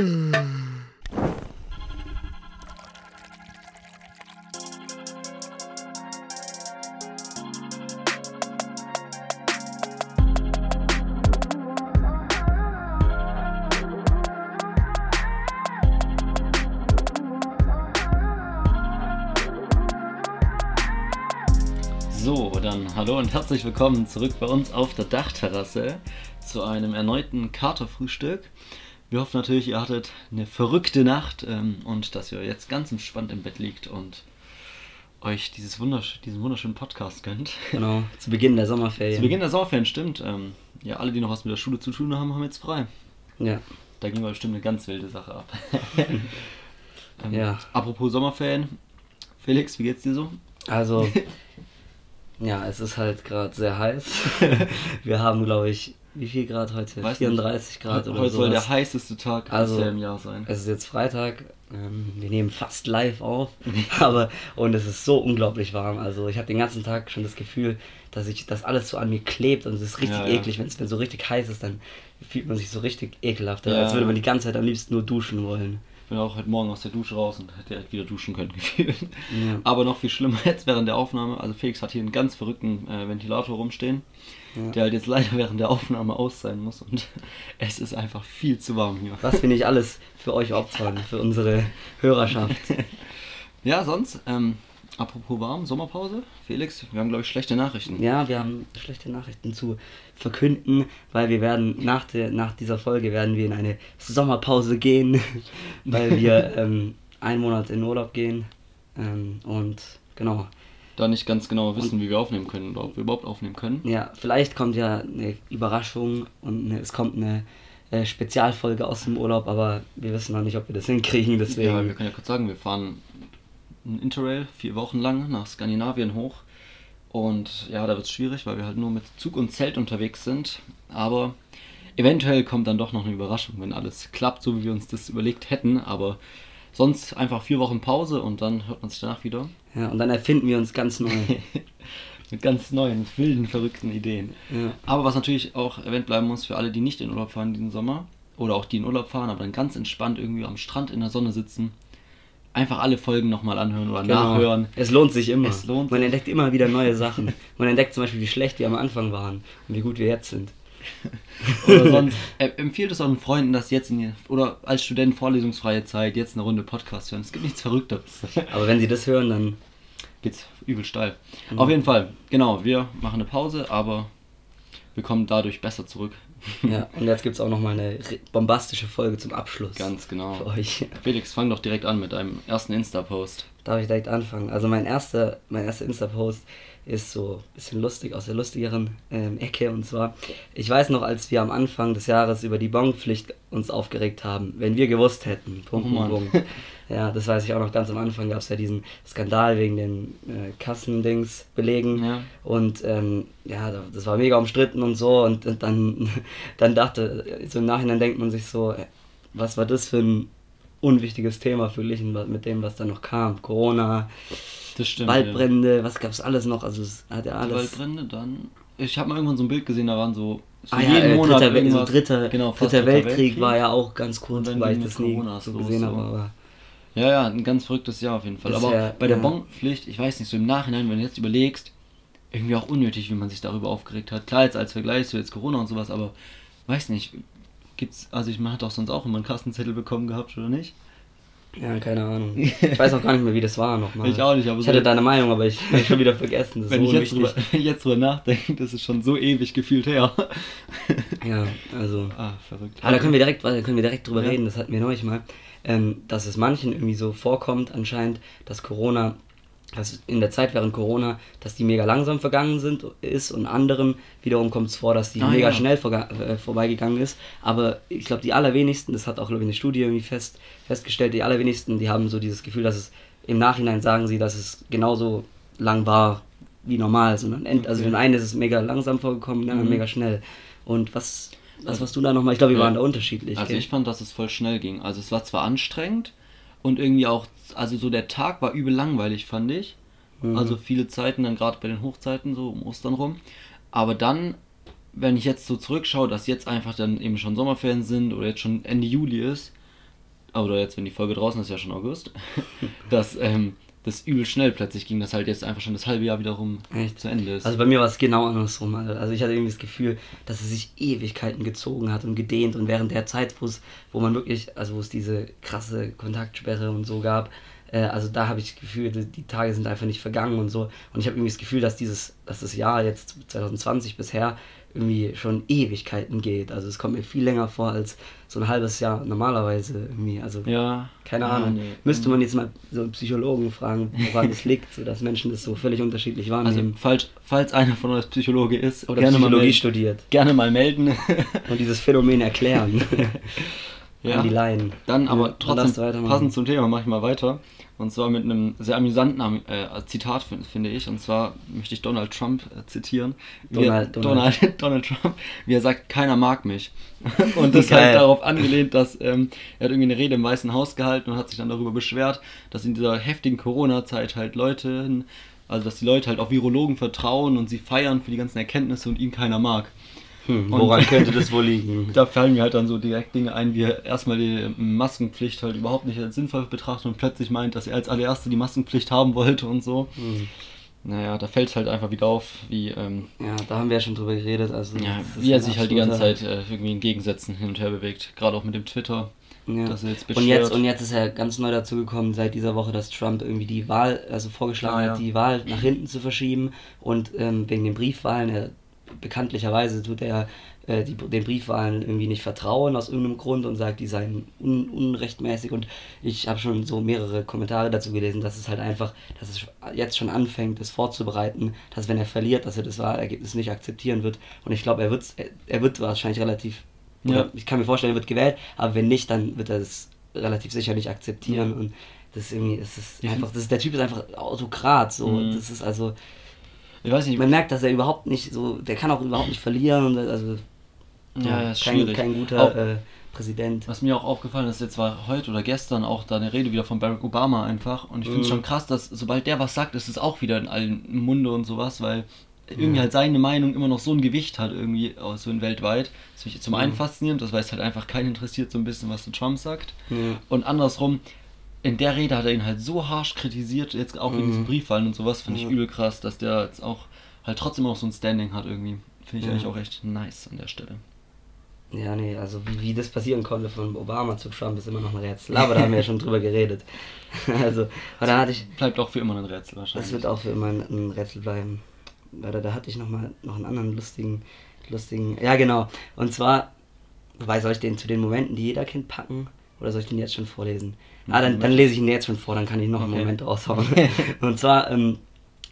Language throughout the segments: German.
So, dann hallo und herzlich willkommen zurück bei uns auf der Dachterrasse zu einem erneuten Katerfrühstück. Wir hoffen natürlich, ihr hattet eine verrückte Nacht ähm, und dass ihr jetzt ganz entspannt im Bett liegt und euch dieses wundersch diesen wunderschönen Podcast gönnt. Genau, zu Beginn der Sommerferien. Zu Beginn der Sommerferien, stimmt. Ähm, ja, alle, die noch was mit der Schule zu tun haben, haben jetzt frei. Ja. Da ging mal bestimmt eine ganz wilde Sache ab. ähm, Ja. Apropos Sommerferien, Felix, wie geht's dir so? Also, ja, es ist halt gerade sehr heiß. Wir haben, glaube ich, wie viel Grad heute? Weiß 34 Grad oder Heute so. soll der heißeste Tag Also, im Jahr sein. Es ist jetzt Freitag. Ähm, wir nehmen fast live auf. Aber, und es ist so unglaublich warm. Also, ich habe den ganzen Tag schon das Gefühl, dass ich das alles so an mir klebt und es ist richtig Ja, ja. eklig. Wenn es so richtig heiß ist, dann fühlt man sich so richtig ekelhaft. Ja. Als würde man die ganze Zeit am liebsten nur duschen wollen. Ich bin auch heute Morgen aus der Dusche raus und hätte direkt wieder duschen können gefühlt. Ja. Aber noch viel schlimmer jetzt während der Aufnahme. Also Felix hat hier einen ganz verrückten äh, Ventilator rumstehen, Ja. der halt jetzt leider während der Aufnahme aus sein muss und es ist einfach viel zu warm hier. Was wir nicht alles für euch opfern, für unsere Hörerschaft. Ja, sonst, ähm, apropos warm, Sommerpause. Felix, wir haben glaube ich schlechte Nachrichten. Ja, wir haben schlechte Nachrichten zu verkünden, weil wir werden nach, der, nach dieser Folge werden wir in eine Sommerpause gehen, weil wir ähm, einen Monat in Urlaub gehen. Ähm, und genau. Da nicht ganz genau wissen, wie wir aufnehmen können oder ob wir überhaupt aufnehmen können. Ja, vielleicht kommt ja eine Überraschung und eine, es kommt eine äh, Spezialfolge aus dem Urlaub, aber wir wissen noch nicht, ob wir das hinkriegen, deswegen. Ja, wir können ja kurz sagen, wir fahren ein Interrail vier Wochen lang nach Skandinavien hoch. Und ja, da wird es schwierig, weil wir halt nur mit Zug und Zelt unterwegs sind. Aber eventuell kommt dann doch noch eine Überraschung, wenn alles klappt, so wie wir uns das überlegt hätten. Aber sonst einfach vier Wochen Pause und dann hört man sich danach wieder. Ja, und dann erfinden wir uns ganz neu. mit ganz neuen, wilden, verrückten Ideen. ja. Aber was natürlich auch erwähnt bleiben muss für alle, die nicht in Urlaub fahren diesen Sommer oder auch die in Urlaub fahren, aber dann ganz entspannt irgendwie am Strand in der Sonne sitzen, einfach alle Folgen nochmal anhören oder Genau. nachhören. Es lohnt sich immer. Es lohnt Man sich. entdeckt immer wieder neue Sachen. Man entdeckt zum Beispiel, wie schlecht wir am Anfang waren und wie gut wir jetzt sind. Oder sonst äh, empfiehlt es euren Freunden, dass jetzt in ihr, oder als Student vorlesungsfreie Zeit jetzt eine Runde Podcast hören. Es gibt nichts Verrückteres. Aber wenn sie das hören, dann Geht's übel steil. Mhm. Auf jeden Fall, genau, wir machen eine Pause, aber wir kommen dadurch besser zurück. ja. Und jetzt gibt es auch nochmal eine bombastische Folge zum Abschluss. Ganz genau. Für euch. Felix, fang doch direkt an mit deinem ersten Insta-Post. Darf ich direkt anfangen? Also mein erster, mein erster Insta-Post ist so ein bisschen lustig, aus der lustigeren ähm, Ecke. Und zwar, ich weiß noch, als wir am Anfang des Jahres über die Bonpflicht uns aufgeregt haben, wenn wir gewusst hätten. Punkt, Oh. Punkt, Punkt. Ja, das weiß ich auch noch ganz am Anfang, gab es ja diesen Skandal wegen den äh, Kassendings belegen. Ja. Und ähm, ja, da- das war mega umstritten und so. Und, und dann, dann dachte, so im Nachhinein denkt man sich so, äh, was war das für ein unwichtiges Thema verglichen wa- mit dem, was da noch kam. Corona, Das stimmt. Waldbrände, was gab's alles noch? Also es hat ja Ja. Die alles. Waldbrände, dann. Ich habe mal irgendwann so ein Bild gesehen, da waren so. so Ah ja, äh, dritter, Wel- so irgendwas- dritter, genau, fast dritter Weltkrieg, war ja auch ganz Und kurz, dann weil ich das nie so gesehen habe. Aber Ja, ja, ein ganz verrücktes Jahr auf jeden Fall. Das Aber wär- bei der ja. Bonpflicht, ich weiß nicht, so im Nachhinein, wenn du jetzt überlegst, irgendwie auch unnötig, wie man sich darüber aufgeregt hat. Klar, jetzt als Vergleich so jetzt Corona und sowas, aber weiß nicht, gibt's, also ich, man hat doch sonst auch immer einen Kassenzettel bekommen gehabt, oder nicht? Ja, keine Ahnung. Ich weiß auch gar nicht mehr, wie das war nochmal. Ich auch nicht, aber Ich so- hatte deine Meinung, aber ich habe schon wieder vergessen. Wenn so ich, jetzt drüber, wenn ich jetzt drüber nachdenke, das ist schon so ewig gefühlt her. Ja, also. ah, verrückt. Ah, da können wir direkt, da können wir direkt drüber Ja. reden, das hatten wir neulich mal, ähm, dass es manchen irgendwie so vorkommt anscheinend, dass Corona, dass in der Zeit während Corona, dass die mega langsam vergangen sind ist und anderen wiederum kommt es vor, dass die Ah, mega ja. schnell äh, vorbeigegangen ist. Aber ich glaube, die allerwenigsten, das hat auch glaube ich eine Studie irgendwie fest, festgestellt, die allerwenigsten, die haben so dieses Gefühl, dass es im Nachhinein sagen sie, dass es genauso lang war wie normal, sondern end, also Okay. den einen ist es mega langsam vorgekommen, den anderen Mhm. mega schnell. Und was, was warst du da nochmal? Ich glaube, wir waren da unterschiedlich. Also gell? ich fand, dass es voll schnell ging. Also es war zwar anstrengend und irgendwie auch, also so der Tag war übel langweilig, fand ich. Mhm. Also viele Zeiten, dann gerade bei den Hochzeiten, so um Ostern rum. Aber dann, wenn ich jetzt so zurückschaue, dass jetzt einfach dann eben schon Sommerferien sind oder jetzt schon Ende Juli ist, oder jetzt, wenn die Folge draußen ist, ja schon August, dass ähm, das übel schnell plötzlich ging, dass halt jetzt einfach schon das halbe Jahr wiederum Echt? zu Ende ist. Also bei mir war es genau andersrum. Alter. Also ich hatte irgendwie das Gefühl, dass es sich Ewigkeiten gezogen hat und gedehnt und während der Zeit, wo es, wo man wirklich, also wo es diese krasse Kontaktsperre und so gab, äh, also da habe ich das Gefühl, die, die Tage sind einfach nicht vergangen und so. Und ich habe irgendwie das Gefühl, dass dieses, dass das Jahr jetzt 2020 bisher irgendwie schon Ewigkeiten geht. Also es kommt mir viel länger vor als so ein halbes Jahr normalerweise irgendwie. Also ja. keine Ahnung. nee. Müsste man jetzt mal so einen Psychologen fragen, woran es liegt, so dass Menschen das so völlig unterschiedlich Also, wahrnehmen. falls, falls einer von euch Psychologe ist, Oder gerne, mal Psychologie melden, studiert gerne mal melden. und dieses Phänomen erklären. Ja. An die Laien. Dann aber Ja, trotzdem passend zum Thema mache ich mal weiter. Und zwar mit einem sehr amüsanten Am- äh, Zitat, fin- finde ich. Und zwar möchte ich Donald Trump äh, zitieren. Wie er, Donald- Donald. Donald, Donald Trump, wie er sagt, keiner mag mich. Und das Geil. halt darauf angelehnt, dass ähm, er hat irgendwie eine Rede im Weißen Haus gehalten und hat sich dann darüber beschwert, dass in dieser heftigen Corona-Zeit halt Leute, also dass die Leute halt auf Virologen vertrauen und sie feiern für die ganzen Erkenntnisse und ihn keiner mag. Hm, woran könnte das wohl liegen? Da fallen mir halt dann so direkt Dinge ein, wie er erstmal die Maskenpflicht halt überhaupt nicht als sinnvoll betrachtet und plötzlich meint, dass er als allererste die Maskenpflicht haben wollte und so. Hm. Naja, da fällt es halt einfach wieder auf, wie, ähm, Ja, da haben wir ja schon drüber geredet. Also ja, wie er sich halt die ganze Zeit äh, irgendwie in Gegensätzen hin und her bewegt. Gerade auch mit dem Twitter. Ja. dass er jetzt und jetzt und jetzt ist ja ganz neu dazu gekommen seit dieser Woche, dass Trump irgendwie die Wahl, also vorgeschlagen Ah, ja. hat, die Wahl nach hinten zu verschieben und ähm, wegen den Briefwahlen, er, bekanntlicherweise tut er äh, die, den Briefwahlen irgendwie nicht vertrauen aus irgendeinem Grund und sagt, die seien un, unrechtmäßig und ich habe schon so mehrere Kommentare dazu gelesen, dass es halt einfach, dass es jetzt schon anfängt, es vorzubereiten, dass wenn er verliert, dass er das Wahlergebnis nicht akzeptieren wird und ich glaube, er wird er, er wird wahrscheinlich relativ oder Ja. ich kann mir vorstellen, er wird gewählt, aber wenn nicht, dann wird er es relativ sicher nicht akzeptieren. Und das ist irgendwie, es ist einfach, das ist, der Typ ist einfach Autokrat. So. Mhm. Das ist also, Ich weiß nicht, man merkt, dass er überhaupt nicht so, der kann auch überhaupt nicht verlieren und also ja, ja, ist kein, schwierig. kein guter Auch- äh, Präsident. Was mir auch aufgefallen ist, jetzt war heute oder gestern auch da eine Rede wieder von Barack Obama einfach. Und ich finde es Mhm. schon krass, dass sobald der was sagt, ist es auch wieder in allen Munde und sowas, weil irgendwie Ja. halt seine Meinung immer noch so ein Gewicht hat, irgendwie so in weltweit. Das finde ich zum einen Mhm. faszinierend, das weiß halt einfach keinen interessiert, so ein bisschen, was der Trump sagt. Ja. Und andersrum, in der Rede hat er ihn halt so harsch kritisiert, jetzt auch wegen Mhm. diesen Briefwahlen und sowas, finde ich übel krass, dass der jetzt auch halt trotzdem noch so ein Standing hat irgendwie. Finde ich Ja. eigentlich auch echt nice an der Stelle. Ja, nee, also wie, wie das passieren konnte von Obama zu Trump ist immer noch ein Rätsel. Aber da haben wir ja schon drüber geredet. Also, aber da hatte ich, Bleibt auch für immer ein Rätsel wahrscheinlich. Das wird auch für immer ein, ein Rätsel bleiben. Warte, da hatte ich noch mal noch einen anderen lustigen, lustigen. Ja, genau. Und zwar, wobei soll ich den zu den Momenten, die jeder kennt, packen? Oder soll ich den jetzt schon vorlesen? Ah, dann, dann lese ich ihn jetzt schon vor, dann kann ich noch einen Okay. Moment raushauen. Und zwar ähm,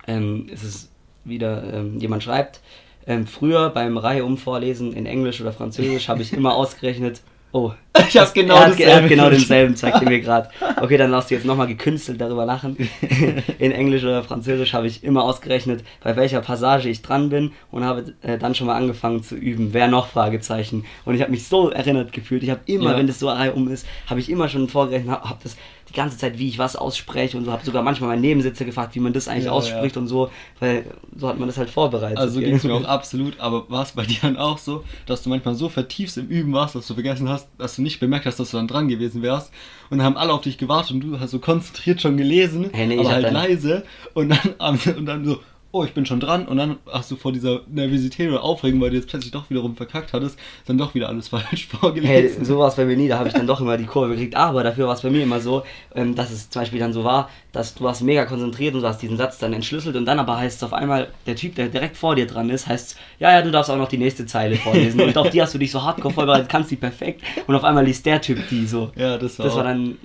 ähm, ist es wieder, ähm, jemand schreibt, ähm, früher beim Reihum vorlesen in Englisch oder Französisch habe ich immer ausgerechnet, oh, Ich hab genau er hat, er hat genau denselben, zeigt mir gerade. Okay, dann lass du jetzt nochmal gekünstelt darüber lachen. In Englisch oder Französisch habe ich immer ausgerechnet, bei welcher Passage ich dran bin und habe äh, dann schon mal angefangen zu üben. Wer noch? Fragezeichen. Und ich habe mich so erinnert gefühlt. Ich habe immer, Ja. wenn das so um ist, habe ich immer schon vorgerechnet, habe hab das die ganze Zeit, wie ich was ausspreche und so, habe sogar manchmal meinen Nebensitzer gefragt, wie man das eigentlich Ja, ausspricht und so, weil so hat man das halt vorbereitet. Also ging es mir auch absolut, aber war es bei dir dann auch so, dass du manchmal so vertiefst im Üben warst, dass du vergessen hast, dass du nicht bemerkt hast, dass du dann dran gewesen wärst. Und dann haben alle auf dich gewartet und du hast so konzentriert schon gelesen, Hey, nee, aber halt dann- leise. Und dann, und dann so, oh, ich bin schon dran und dann hast du vor dieser Nervosität oder Aufregung, weil du jetzt plötzlich doch wiederum verkackt hattest, dann doch wieder alles falsch Hey, vorgelesen. so war es bei mir nie, da habe ich dann doch immer die Kurve gekriegt. Aber dafür war es bei mir immer so, ähm, dass es zum Beispiel dann so war, dass du warst mega konzentriert und du hast diesen Satz dann entschlüsselt und dann aber heißt es auf einmal, der Typ, der direkt vor dir dran ist, heißt ja, ja, du darfst auch noch die nächste Zeile vorlesen. und auf die hast du dich so hardcore vorbereitet, kannst die perfekt. Und auf einmal liest der Typ die so. ja, das war, Das war dann.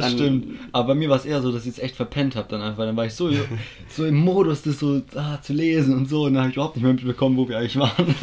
Das stimmt. Aber bei mir war es eher so, dass ich es echt verpennt habe dann einfach. Dann war ich so, so im Modus, das so ah, zu lesen und so. Und dann habe ich überhaupt nicht mehr mitbekommen, wo wir eigentlich waren.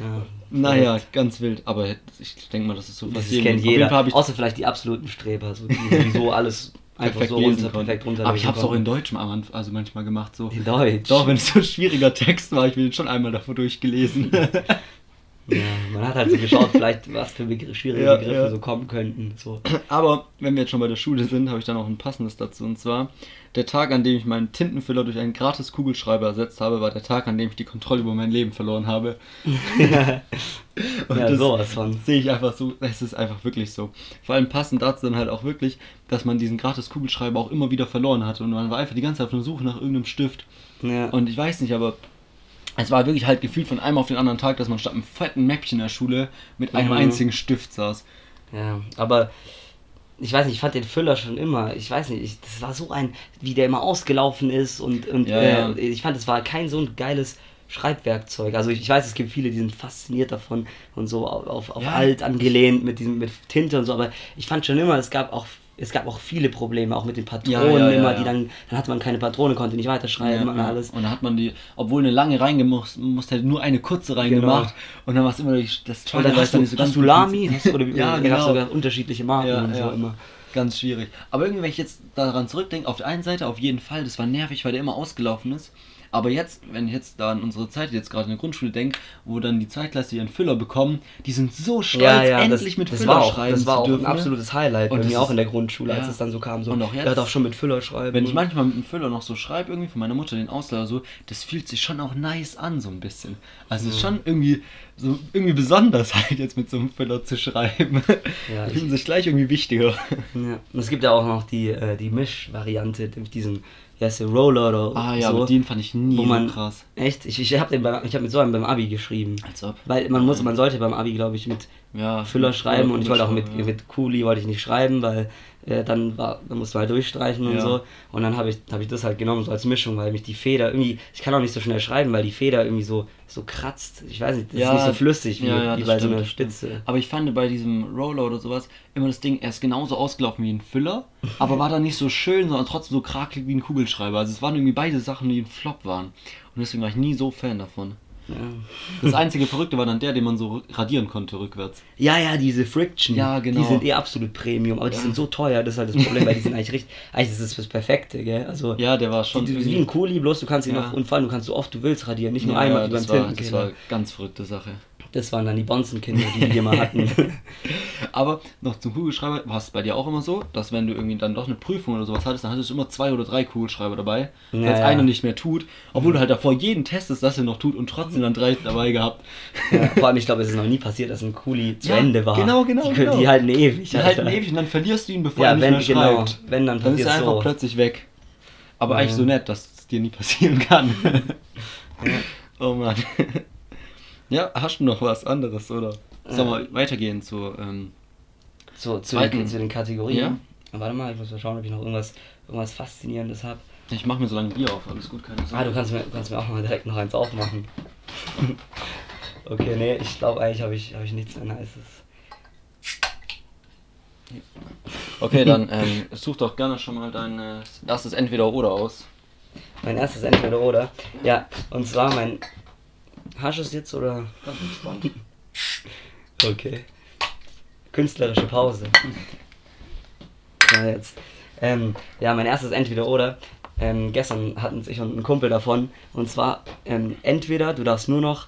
Ja, naja, ganz wild. Aber ich denke mal, das ist so Das jedem. kennt Auf jeden jeder. Außer vielleicht die absoluten Streber, so, die sowieso alles einfach perfekt so runter, perfekt runter. Aber ich habe es auch in Deutsch Anfang, also manchmal gemacht. So. in Deutsch. Doch, wenn es so ein schwieriger Text war, ich bin jetzt schon einmal davor durchgelesen. Ja, man hat halt so geschaut, vielleicht was für Begr schwierige Ja, Begriffe ja. so kommen könnten. So. Aber wenn wir jetzt schon bei der Schule sind, habe ich dann auch ein passendes dazu. Und zwar, der Tag, an dem ich meinen Tintenfüller durch einen gratis Kugelschreiber ersetzt habe, war der Tag, an dem ich die Kontrolle über mein Leben verloren habe. Und ja, das sowas von. sehe ich einfach so, es ist einfach wirklich so. Vor allem passend dazu dann halt auch wirklich, dass man diesen gratis Kugelschreiber auch immer wieder verloren hatte. Und man war einfach die ganze Zeit auf der Suche nach irgendeinem Stift. Ja. Und ich weiß nicht, aber es war wirklich halt gefühlt von einem auf den anderen Tag, dass man statt einem fetten Mäppchen in der Schule mit einem Mhm. einzigen Stift saß. Ja, aber ich weiß nicht, ich fand den Füller schon immer, ich weiß nicht, ich, das war so ein, wie der immer ausgelaufen ist und, und Ja, äh, ja. ich fand, es war kein so ein geiles Schreibwerkzeug. Also ich, ich weiß, es gibt viele, die sind fasziniert davon und so auf, auf, Ja. alt angelehnt mit diesem mit Tinte und so, aber ich fand schon immer, es gab auch es gab auch viele Probleme, auch mit den Patronen Ja, ja, immer, ja. die dann, dann hatte man keine Patrone, konnte nicht weiterschreiben und alles. Und dann hat man die, obwohl eine lange reingemusst, musste halt nur eine kurze reingemacht. Genau. Und dann war es immer die- das Und dann hast du, nicht so ganz hast du gut Lami? funktioniert. Hast oder ja, genau. sogar unterschiedliche Marken und so immer. Ganz schwierig. Aber irgendwie, wenn ich jetzt daran zurückdenke, auf der einen Seite auf jeden Fall, das war nervig, weil der immer ausgelaufen ist. Aber jetzt, wenn ich jetzt da an unsere Zeit jetzt gerade in der Grundschule denke, wo dann die Zweitklasse ihren Füller bekommen, die sind so stolz, endlich das, mit das Füller war auch, schreiben Das war zu auch dürfen. ein ne? absolutes Highlight Und bei mir auch in der Grundschule, als ja. es dann so kam. So, Und auch jetzt- hat auch schon mit Füller schreiben. Wenn ich manchmal mit dem Füller noch so schreibe, irgendwie von meiner Mutter den Ausleiher so, das fühlt sich schon auch nice an, so ein bisschen. Also es ist schon irgendwie so irgendwie besonders halt jetzt mit so einem Füller zu schreiben. Ja, Die fühlen sich gleich irgendwie wichtiger. Ja. Und es gibt ja auch noch die, äh, die Misch-Variante, mit diesem, wie heißt der, Roller oder Ah ja, so. aber den fand ich nie wo man, so krass. Echt? Ich, ich habe hab mit so einem beim Abi geschrieben. Als ob. Weil man muss, man sollte beim Abi, glaube ich, mit Ja, Füller schreiben und ich wollte auch mit, ja. mit Kuli wollte ich nicht schreiben, weil äh, dann war, dann musste man halt durchstreichen und Ja. so. Und dann habe ich, hab ich das halt genommen, so als Mischung, weil mich die Feder irgendwie, ich kann auch nicht so schnell schreiben, weil die Feder irgendwie so, so kratzt. Ich weiß nicht, das ist nicht so flüssig wie, ja, ja, wie bei so stimmt, einer das stimmt. Spitze. Aber ich fand bei diesem Roller oder sowas immer das Ding, er ist genauso ausgelaufen wie ein Füller, aber war dann nicht so schön, sondern trotzdem so krakelig wie ein Kugelschreiber. Also es waren irgendwie beide Sachen, die ein Flop waren. Und deswegen war ich nie so Fan davon. Ja. Das einzige Verrückte war dann der, den man so radieren konnte rückwärts. Ja, ja, diese Friction. Ja, genau. Die sind eh absolut Premium, aber die Ja. sind so teuer, das ist halt das Problem, weil die sind eigentlich richtig. Eigentlich ist das das Perfekte, gell? Also, Ja, der war schon. die, die, wie ein Kuli, bloß du kannst ihn Ja. noch, allem du kannst so oft du willst radieren, nicht nur einmal wie beim das, war, das war Tintenkiller. ganz verrückte Sache. Das waren dann die Bonzenkinder, die wir mal hatten. Aber noch zum Kugelschreiber, war es bei dir auch immer so, dass wenn du irgendwie dann doch eine Prüfung oder sowas hattest, dann hattest du immer zwei oder drei Kugelschreiber dabei, Ja, weil es ja. einer nicht mehr tut, obwohl du halt davor jeden testest, dass er noch tut und trotzdem dann drei dabei gehabt. ja, vor allem, ich glaube, es ist noch nie passiert, dass ein Kuli zu Ja, Ende war. genau, genau, Die, genau. die halten ewig. Die halten ewig und dann verlierst du ihn, bevor Ja, er nicht wenn, mehr genau. schreibt. Wenn, dann Dann ist er einfach so. plötzlich weg. Aber Ja. eigentlich so nett, dass es dir nie passieren kann. oh Mann. Ja, hast du noch was anderes, oder? Sollen wir weitergehen zu. Ähm, Zu, zu, den, zu den Kategorien. Ja. Warte mal, ich muss mal schauen, ob ich noch irgendwas, irgendwas Faszinierendes habe. ich mach mir so lange Bier auf, alles gut, keine Ah, Sorge. du kannst mir, kannst mir auch mal direkt noch eins aufmachen. okay, nee, ich glaube eigentlich habe ich, hab ich nichts mehr Nices. Okay, dann ähm, such doch gerne schon mal dein äh, erstes Entweder-Oder aus. Mein erstes Entweder oder. Ja, und zwar mein. Hast du es jetzt oder? Ganz entspannt. Okay. Künstlerische Pause. Ja, jetzt. Ähm, ja, mein erstes Entweder oder. Ähm, gestern hatten sich und ein Kumpel davon. Und zwar, ähm, entweder du darfst nur noch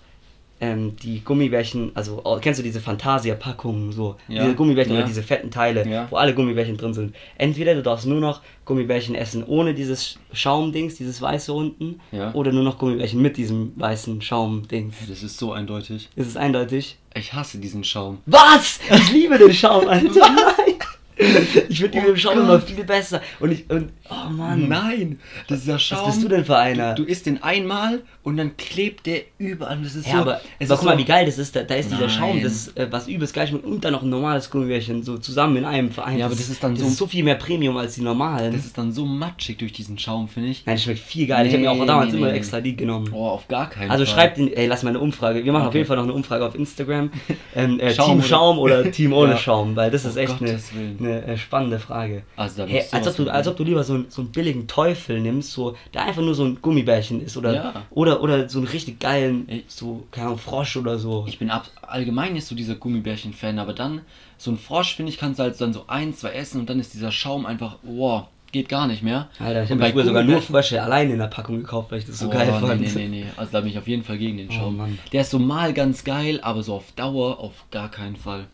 ähm, die Gummibärchen, also kennst du diese Fantasia-Packungen, so, Ja, diese Gummibärchen ja. oder diese fetten Teile, Ja. wo alle Gummibärchen drin sind. Entweder du darfst nur noch Gummibärchen essen ohne dieses Schaumdings, dieses weiße unten, oder nur noch Gummibärchen mit diesem weißen Schaumdings. Das ist so eindeutig. Ist es eindeutig? Ich hasse diesen Schaum. Was? Ich liebe den Schaum, Alter. Nein. Ich finde Oh den Schaum Gott. immer viel besser. Und ich, und, oh Mann. Nein, das ist der Schaum. Was bist du denn für einer? Du, du isst den einmal und dann klebt der überall. Das ist ja, so. aber, es aber guck mal, so, wie geil das ist. Da, da ist dieser Nein. Schaum, das, äh, was übelst geil schmeckt, und dann noch ein normales Gummibärchen, so zusammen in einem Verein. Ja, aber das ist dann das so- ist so viel mehr Premium als die normalen. Das ist dann so matschig durch diesen Schaum, finde ich. Nein, das schmeckt viel geil. ich habe mir auch Nee, damals nee, immer nee. extra die genommen. Oh, auf gar keinen Also Fall. schreibt, in, ey, lass mal eine Umfrage. Wir machen auf Okay. jeden Fall noch eine Umfrage auf Instagram. Ähm, äh, Schaum Team oder- Schaum oder Team ohne Ja. Schaum, weil das Oh ist echt eine, eine äh, spannende Frage. Also da Hey, als, ob du, als ob du lieber so, einen- so einen billigen Teufel nimmst, so, der einfach nur so ein Gummibärchen ist oder, Ja. oder, oder so einen richtig geilen, so, keine Ahnung, Frosch oder so. Ich bin ab, allgemein nicht so dieser Gummibärchen-Fan, aber dann, so ein Frosch, finde ich, kannst du halt dann so ein, zwei essen und dann ist dieser Schaum einfach, wow, geht gar nicht mehr. Alter, ich habe früher sogar nur Frösche allein in der Packung gekauft, weil ich das so Oh, geil nee, fand. Nee, nee, nee. Also da bin ich auf jeden Fall gegen den Oh, Schaum. Mann. der ist so mal ganz geil, aber so auf Dauer auf gar keinen Fall.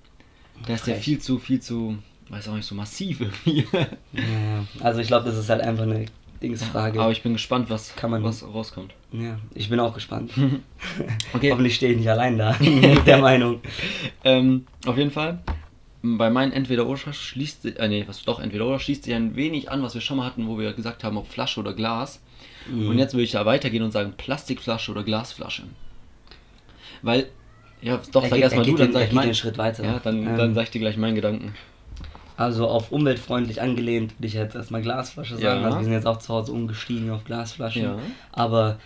Der ist ja viel zu, viel zu, weiß auch nicht, so massiv irgendwie. Ja. Also ich glaube, das ist halt einfach eine Dingsfrage. aber ich bin gespannt, was, Kann man- was rauskommt. ja, ich bin auch gespannt. Okay. Hoffentlich stehe ich nicht allein da mit der Meinung. Ähm, auf jeden Fall. Bei meinen Entweder-Oder schließt sich, äh, nee, was doch Entweder-Oder schließt sich ein wenig an, was wir schon mal hatten, wo wir gesagt haben, ob Flasche oder Glas. Mhm. Und jetzt würde ich da weitergehen und sagen Plastikflasche oder Glasflasche. Weil, ja, doch, Er sag erstmal er du, dann sag ich meinen. Schritt weiter. Ja, dann, Ähm. dann sag ich dir gleich meinen Gedanken. Also auf umweltfreundlich angelehnt würde ich jetzt erstmal Glasflasche sagen. Ja. Also wir sind jetzt auch zu Hause umgestiegen auf Glasflaschen. Ja. Aber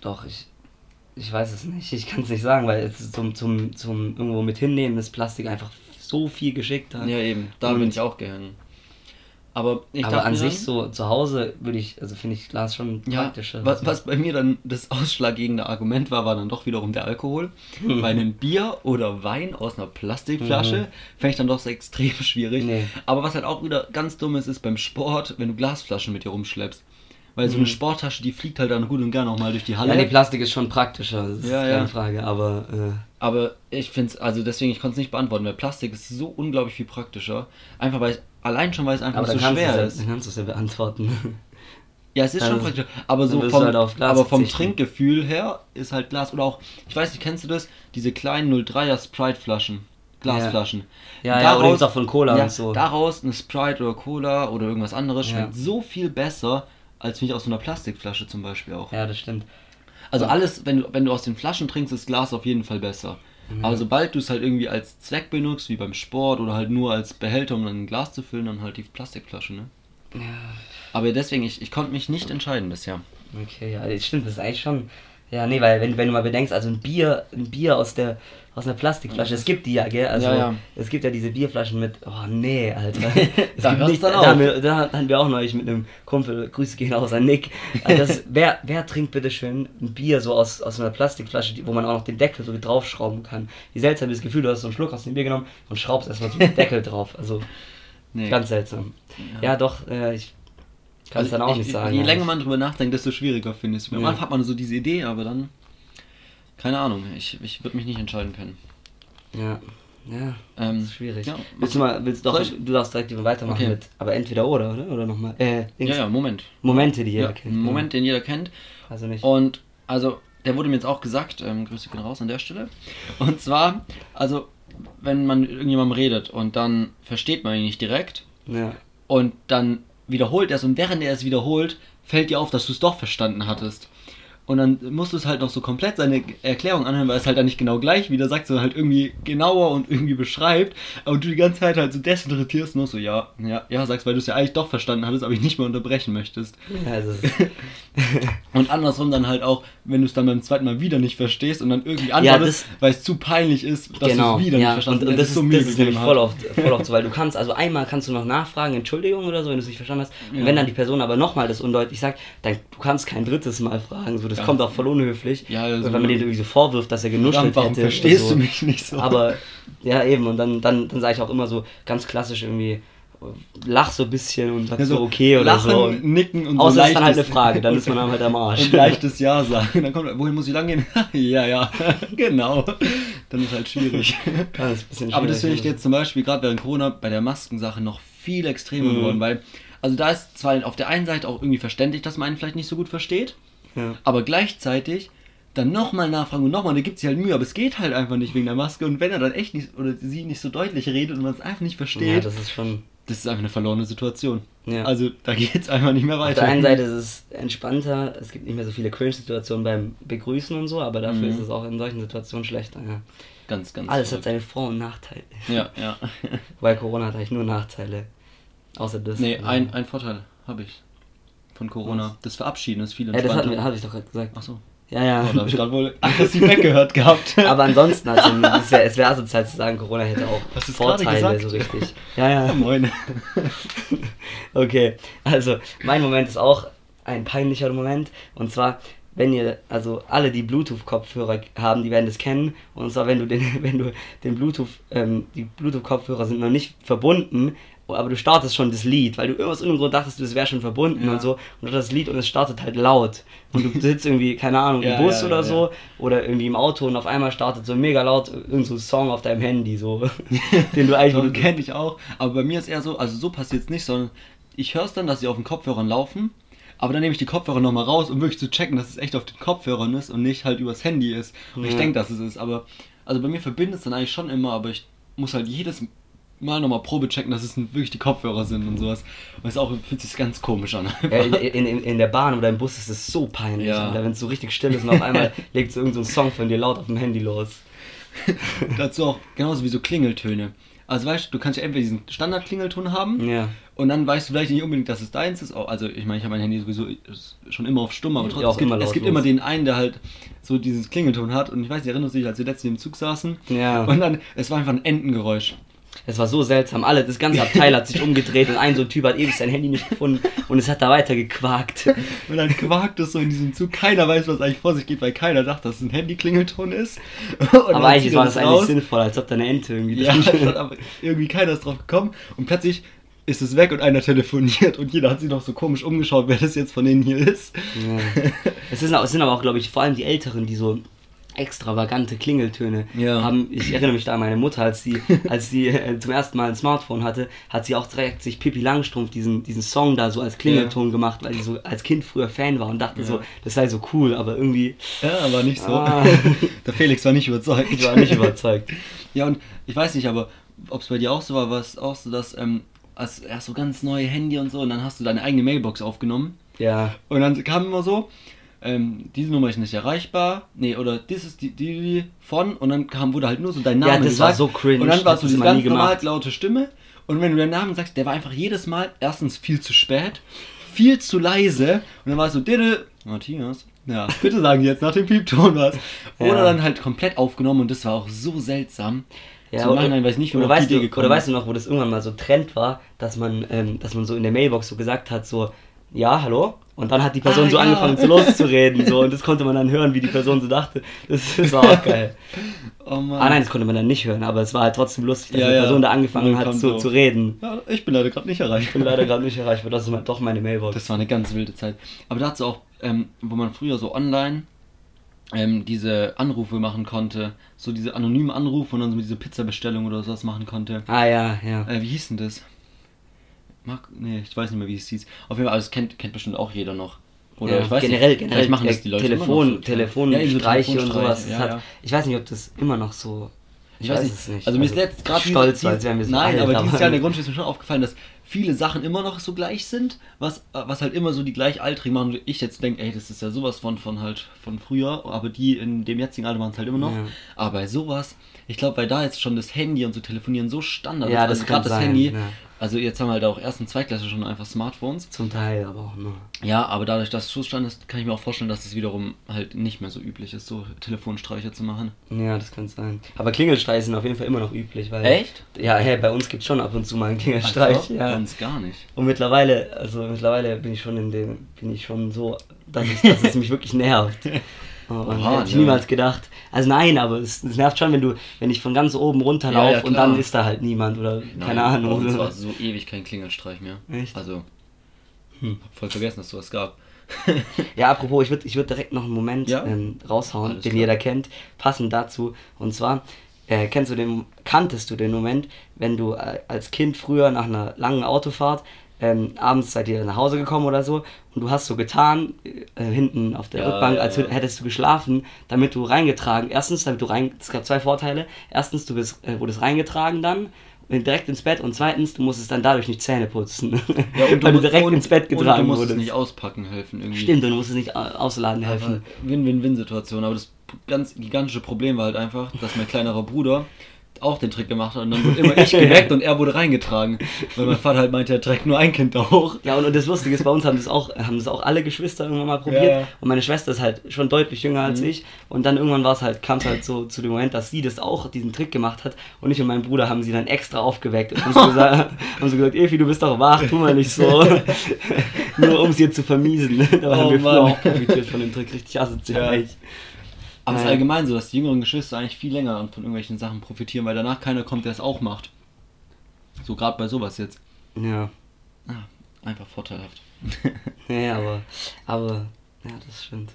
doch, ich, ich weiß es nicht. Ich kann es nicht sagen, weil zum, zum, zum irgendwo mit hinnehmen ist Plastik einfach so viel geschickter. Ja, eben, da Und- bin ich auch gehangen. Aber ich Aber an sich dann, so zu Hause würde ich, also finde ich Glas schon ja, praktischer. was, was bei mir dann das ausschlaggebende Argument war, war dann doch wiederum der Alkohol. Mhm. Bei einem Bier oder Wein aus einer Plastikflasche Mhm. fände ich dann doch so extrem schwierig. Nee. Aber was halt auch wieder ganz dumm ist, ist beim Sport, wenn du Glasflaschen mit dir rumschleppst. Weil so Mhm. eine Sporttasche, die fliegt halt dann gut und gern auch mal durch die Halle. ja, nee, Plastik ist schon praktischer, das ist Ja, keine ja. Frage, aber äh, Aber ich finde es, also deswegen, ich konnte es nicht beantworten, weil Plastik ist so unglaublich viel praktischer. Einfach weil es, allein schon, weil es einfach aber dann so schwer ja, ist. dann kannst du es ja beantworten. Ja, es ist schon Also, praktisch. Aber so dann vom, halt aber vom. Trinkgefühl her ist halt Glas. Oder auch, ich weiß nicht, kennst du das? Diese kleinen 03er Sprite-Flaschen. Glasflaschen. Ja, ja, oder gibt's auch von Cola ja, und so. Daraus eine Sprite oder Cola oder irgendwas anderes Ja. schmeckt so viel besser, als ich aus so einer Plastikflasche zum Beispiel auch. Ja, das stimmt. Also alles, wenn du, wenn du aus den Flaschen trinkst, ist Glas auf jeden Fall besser. Aber sobald du es halt irgendwie als Zweck benutzt, wie beim Sport oder halt nur als Behälter, um dann ein Glas zu füllen, dann halt die Plastikflasche, ne? Ja. Aber deswegen, ich, ich konnte mich nicht entscheiden bisher. Okay, ja, das stimmt, das ist eigentlich schon. Ja, nee, weil wenn, wenn du mal bedenkst, also ein Bier, ein Bier aus der aus einer Plastikflasche, es gibt die ja, gell? Also Ja, ja. es gibt ja diese Bierflaschen mit. Oh nee, Alter. Da gibt nicht- dann da, auf. haben wir, da hatten wir auch neulich mit einem Kumpel, Grüße gehen raus an Nick. Also das, wer, wer trinkt bitte schön ein Bier so aus, aus einer Plastikflasche, wo man auch noch den Deckel so draufschrauben kann? Wie seltsam ist das Gefühl, du hast so einen Schluck aus dem Bier genommen und schraubst erstmal so den Deckel drauf. Also Nee. ganz seltsam. Ja, doch, äh, ich kann Also dann auch ich, nicht sagen. Je länger man drüber nachdenkt, desto schwieriger finde ich es. Am. Anfang hat man so diese Idee, aber dann. Keine Ahnung, ich, ich würde mich nicht entscheiden können. Ja, ja. Ähm, Das ist schwierig. Ja, willst du mal, willst doch, Soll ich? du darfst direkt lieber weitermachen Okay. mit, aber entweder oder, oder? Oder nochmal, äh, Dings. ja, ja, Moment. Momente, die jeder Ja, kennt. ein Moment, den jeder kennt. Also nicht. Und also, der wurde mir jetzt auch gesagt, ähm, Grüße gehen raus an der Stelle. Und zwar, also, wenn man mit irgendjemandem redet und dann versteht man ihn nicht direkt Ja. und dann wiederholt er es und während er es wiederholt, fällt dir auf, dass du es doch verstanden hattest. Und dann musst du es halt noch so komplett seine Erklärung anhören, weil es halt dann nicht genau gleich wieder sagt, sondern halt irgendwie genauer und irgendwie beschreibt. Aber du die ganze Zeit halt so desinterpretierst, nur so, ja, ja, ja, sagst, weil du es ja eigentlich doch verstanden hattest, aber ich nicht mehr unterbrechen möchtest. ja also, Und andersrum dann halt auch, wenn du es dann beim zweiten Mal wieder nicht verstehst und dann irgendwie Ja, antwortest, das- weil es zu peinlich ist, dass genau. du es wieder ja, nicht verstanden und, und das, ist, Mühe das ist nämlich gegeben voll oft, voll oft so, weil du kannst, also einmal kannst du noch nachfragen, Entschuldigung oder so, wenn du es nicht verstanden hast. Und Ja. wenn dann die Person aber nochmal das undeutlich sagt, dann du kannst kein drittes Mal fragen. So, das Ja. kommt auch voll unhöflich. Ja, also- wenn man den irgendwie so vorwirft, dass er genuschelt warum hätte. verstehst so. du mich nicht so? Aber ja, eben, und dann, dann, dann sage ich auch immer so ganz klassisch irgendwie, lach so ein bisschen und sag Ja, so okay oder lachen, so. nicken und Außer so es ist dann halt eine Frage, dann ist man dann halt am Arsch. Und leichtes Ja sagen. Dann kommt, wohin muss ich lang gehen? ja, ja, genau. Dann ist halt schwierig. Das ist ein bisschen Aber das finde schwierig, ich jetzt zum Beispiel gerade während Corona bei der Maskensache noch viel extremer Mhm. geworden, weil, also da ist zwar auf der einen Seite auch irgendwie verständlich, dass man einen vielleicht nicht so gut versteht, Ja. aber gleichzeitig dann nochmal nachfragen und nochmal, da gibt sich halt Mühe, aber es geht halt einfach nicht wegen der Maske und wenn er dann echt nicht oder sie nicht so deutlich redet und man es einfach nicht Ja, versteht, das ist schon. das ist einfach eine verlorene Situation. Ja. Also da geht es einfach nicht mehr Auf weiter. der einen Seite ist es entspannter, es gibt nicht mehr so viele Cringe-Situationen beim Begrüßen und so, aber dafür Mhm. ist es auch in solchen Situationen schlechter. Ja. ganz, ganz. Alles hat verrückt. seine Vor- und Nachteile. Ja, ja. Weil Corona hat eigentlich nur Nachteile. Außer das. nee, Ja. ein, ein Vorteil habe ich von Corona. Das Verabschieden ist viel Ja, das entspannter. hatten wir- habe ich doch gerade gesagt. Ach so. Ja, ja. Oh, da habe ich gerade wohl aggressiv weggehört gehabt. Aber ansonsten, also, es wäre wär asozial zu sagen, Corona hätte auch Hast Vorteile, so richtig. Ja, ja. Moin. Okay, also mein Moment ist auch ein peinlicher Moment. Und zwar, wenn ihr, also alle, die Bluetooth-Kopfhörer haben, die werden das kennen. Und zwar, wenn du den, wenn du den Bluetooth, ähm, die Bluetooth-Kopfhörer sind noch nicht verbunden aber du startest schon das Lied, weil du irgendwas irgendeinem Grund dachtest, das wäre schon verbunden Ja. und so. Und das Lied und es startet halt laut. Und du sitzt irgendwie, keine Ahnung, im Ja, Bus ja, oder so oder irgendwie im Auto und auf einmal startet so mega laut irgendein so Song auf deinem Handy, so, den du eigentlich, du kenne ich auch. Aber bei mir ist eher so, also so passiert es nicht, sondern ich höre es dann, dass sie auf den Kopfhörern laufen. Aber dann nehme ich die Kopfhörer nochmal raus, um wirklich zu checken, dass es echt auf den Kopfhörern ist und nicht halt übers Handy ist. Und ich denke, dass es ist. Aber also bei mir verbindet es dann eigentlich schon immer, aber ich muss halt jedes Mal nochmal Probe checken, dass es wirklich die Kopfhörer sind und sowas. Und es auch fühlt sich ganz komisch an. Ja, in, in, in, in der Bahn oder im Bus ist es so peinlich, Ja. Wenn es so richtig still ist und auf einmal legt so irgendein so Song von dir laut auf dem Handy los. Dazu auch genauso wie so Klingeltöne. Also weißt du, du kannst ja entweder diesen Standard-Klingelton haben Ja. und dann weißt du vielleicht nicht unbedingt, dass es deins ist. Also ich meine, ich habe mein Handy sowieso schon immer auf Stumm, aber Ja, trotzdem, auch es, gibt, immer es gibt immer den einen, der halt so dieses Klingelton hat. Und ich weiß, ich erinnere mich, als wir letztens im Zug saßen Ja. und dann, es war einfach ein Entengeräusch. Es war so seltsam. Alle, das ganze Abteil hat sich umgedreht und ein so ein Typ hat ewig sein Handy nicht gefunden und es hat da weiter gequakt. Und dann quakt es so in diesem Zug. Keiner weiß, was eigentlich vor sich geht, weil keiner dachte, dass es ein Handy-Klingelton ist. Und Aber eigentlich war das eigentlich raus. sinnvoll, als ob da eine Ente irgendwie Ja, aber irgendwie keiner ist drauf gekommen und plötzlich ist es weg und einer telefoniert und jeder hat sich noch so komisch umgeschaut, wer das jetzt von denen hier ist. Ja. Es, ist, es sind aber auch, glaube ich, vor allem die Älteren, die so extravagante Klingeltöne Ja. haben. Ich erinnere mich da an meine Mutter, als sie, als sie äh, zum ersten Mal ein Smartphone hatte, hat sie auch direkt sich Pippi Langstrumpf diesen, diesen Song da so als Klingelton gemacht, weil sie so als Kind früher Fan war und dachte Ja. so, das sei so cool, aber irgendwie Ja, aber nicht so. Ah. Der Felix war nicht überzeugt. ich war nicht überzeugt. Ja, und ich weiß nicht, aber ob es bei dir auch so war, war es auch so, dass ähm, als erst so ganz neue Handy und so und dann hast du deine eigene Mailbox aufgenommen Ja. und dann kam immer so, ähm, diese Nummer ist nicht erreichbar, nee, oder das ist die, die, die von und dann kam, wurde halt nur so dein Ja, Name das gesagt. war so cringe, Und dann war so diese ganz normal laute Stimme und wenn du deinen Namen sagst, der war einfach jedes Mal erstens viel zu spät, viel zu leise und dann war es so, Diddle, Matthias, ja, bitte sagen jetzt nach dem Piepton was. Oder Ja. dann halt komplett aufgenommen und das war auch so seltsam. Ja, Zum Nachhinein weiß ich nicht, wie oder weißt du, Oder weißt du noch, wo das irgendwann mal so Trend war, dass man, ähm, dass man so in der Mailbox so gesagt hat, so, ja, hallo? Und dann hat die Person Ah, so ja. angefangen zu loszureden, so, und das konnte man dann hören, wie die Person so dachte. Das, das war auch geil. Oh. Ah nein, das konnte man dann nicht hören, aber es war halt trotzdem lustig, dass Ja, die ja. Person da Und angefangen hat so- zu reden. Ja, ich bin leider gerade nicht erreicht. Ich bin leider gerade nicht erreichbar, das ist doch meine Mailbox. Das war eine ganz wilde Zeit. Aber dazu auch, ähm, wo man früher so online ähm, diese Anrufe machen konnte, so diese anonymen Anrufe und dann so diese Pizzabestellung oder sowas machen konnte. ah ja, ja. Äh, wie hieß denn das? Mark, nee, ich weiß nicht mehr, wie es hieß. Auf jeden Fall, also das kennt, kennt bestimmt auch jeder noch. Oder ja, ich weiß generell, nicht, generell machen das die Leute Telefon, immer noch so. Telefonstreiche Ja, und sowas. Ja, hat, ja. Ich weiß nicht, ob das immer noch so. Ich weiß nicht. es nicht. Also mir ist letzt gerade stolz, dieses- als wären wir so Nein, alt, aber dieses Jahr in der Grundschule ist mir schon aufgefallen, dass viele Sachen immer noch so gleich sind, was, was halt immer so die gleichaltrigen machen. Ich jetzt denke, ey, das ist ja sowas von, von halt von früher, aber die in dem jetzigen Alter machen es halt immer noch. Aber bei sowas, ich glaube, weil da jetzt schon das Handy und so telefonieren so Standard Ja, ist, das also gerade das Handy. ja. Also jetzt haben wir halt auch erst und Zweitklasse schon einfach Smartphones. Zum Teil, aber auch nur. Ja, aber dadurch, dass es Schussstand ist, kann ich mir auch vorstellen, dass es wiederum halt nicht mehr so üblich ist, so Telefonstreiche zu machen. Ja, das kann sein. Aber Klingelstreiche sind auf jeden Fall immer noch üblich, weil. Echt? Ja, hey, bei uns gibt es schon ab und zu mal einen Klingelstreich. Also, ja. Bei uns gar nicht. Und mittlerweile, also mittlerweile bin ich schon in dem, bin ich schon so, dass, ich, dass es mich wirklich nervt. Und Oha, hätte ich niemals gedacht. Also nein, aber es, es nervt schon, wenn du, wenn ich von ganz oben runterlaufe Ja, ja, und dann ist da halt niemand oder keine Nein, Ahnung. Bei uns war so ewig kein Klingelstreich mehr. Echt? Also, Hm. hab voll vergessen, dass sowas gab. Ja, apropos, ich würde ich würd direkt noch einen Moment Ja? ähm, raushauen, Alles den klar. jeder kennt, passend dazu. Und zwar, äh, kennst du den, kanntest du den Moment, wenn du äh, als Kind früher nach einer langen Autofahrt ähm, abends seid ihr nach Hause gekommen oder so und du hast so getan, äh, hinten auf der Ja, Rückbank, ja, als ja. hättest du geschlafen, damit du reingetragen, erstens, damit du rein, es gab zwei Vorteile, erstens, du bist, äh, wurdest reingetragen dann, äh, direkt ins Bett und zweitens, du musstest dann dadurch nicht Zähne putzen, weil du direkt und- ins Bett Und du getragen musstest wurdest. nicht auspacken helfen irgendwie. Stimmt, und du musstest nicht au- ausladen helfen. Win-Win-Win-Situation. Aber das ganz gigantische Problem war halt einfach, dass mein kleinerer Bruder auch den Trick gemacht hat und dann wurde immer ich geweckt und er wurde reingetragen. Weil mein Vater halt meinte, er trägt nur ein Kind da hoch. Ja, und, und das Lustige ist, bei uns haben das auch, haben das auch alle Geschwister irgendwann mal probiert. Ja, ja. Und meine Schwester ist halt schon deutlich jünger als Mhm. ich. Und dann irgendwann war es halt, kam es halt so zu dem Moment, dass sie das auch, diesen Trick gemacht hat. Und ich und mein Bruder haben sie dann extra aufgeweckt und haben so gesagt, haben so gesagt, Evi, du bist doch wach, tu mal nicht so. Nur um sie zu vermiesen. da haben Oh wir früher Mann. auch profitiert von dem Trick, richtig asozial. Aber es ist allgemein so, dass die jüngeren Geschwister eigentlich viel länger von irgendwelchen Sachen profitieren, weil danach keiner kommt, der es auch macht. So gerade bei sowas jetzt. Ja. Ah, einfach vorteilhaft. Ja, aber, aber, ja, das stimmt.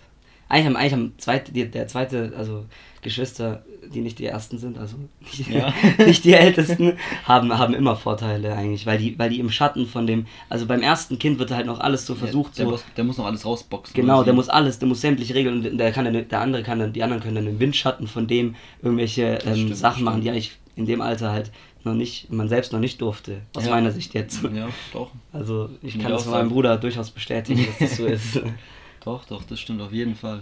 Eigentlich haben, eigentlich haben zweite, die, der zweite, also Geschwister, die nicht die ersten sind, also nicht, Ja. nicht die ältesten, haben, haben immer Vorteile eigentlich, weil die, weil die im Schatten von dem, also beim ersten Kind wird halt noch alles so versucht, der, so, muss, der muss noch alles rausboxen. genau, der muss alles, der muss sämtliche Regeln und der kann dann, der andere kann dann, die anderen können dann im Windschatten von dem irgendwelche ähm, stimmt, Sachen machen, die eigentlich in dem Alter halt noch nicht, man selbst noch nicht durfte, aus Ja. meiner Sicht jetzt. Ja, doch. Also ich kann das von meinem. Bruder durchaus bestätigen, dass das so ist. Doch, doch, das stimmt auf jeden Fall.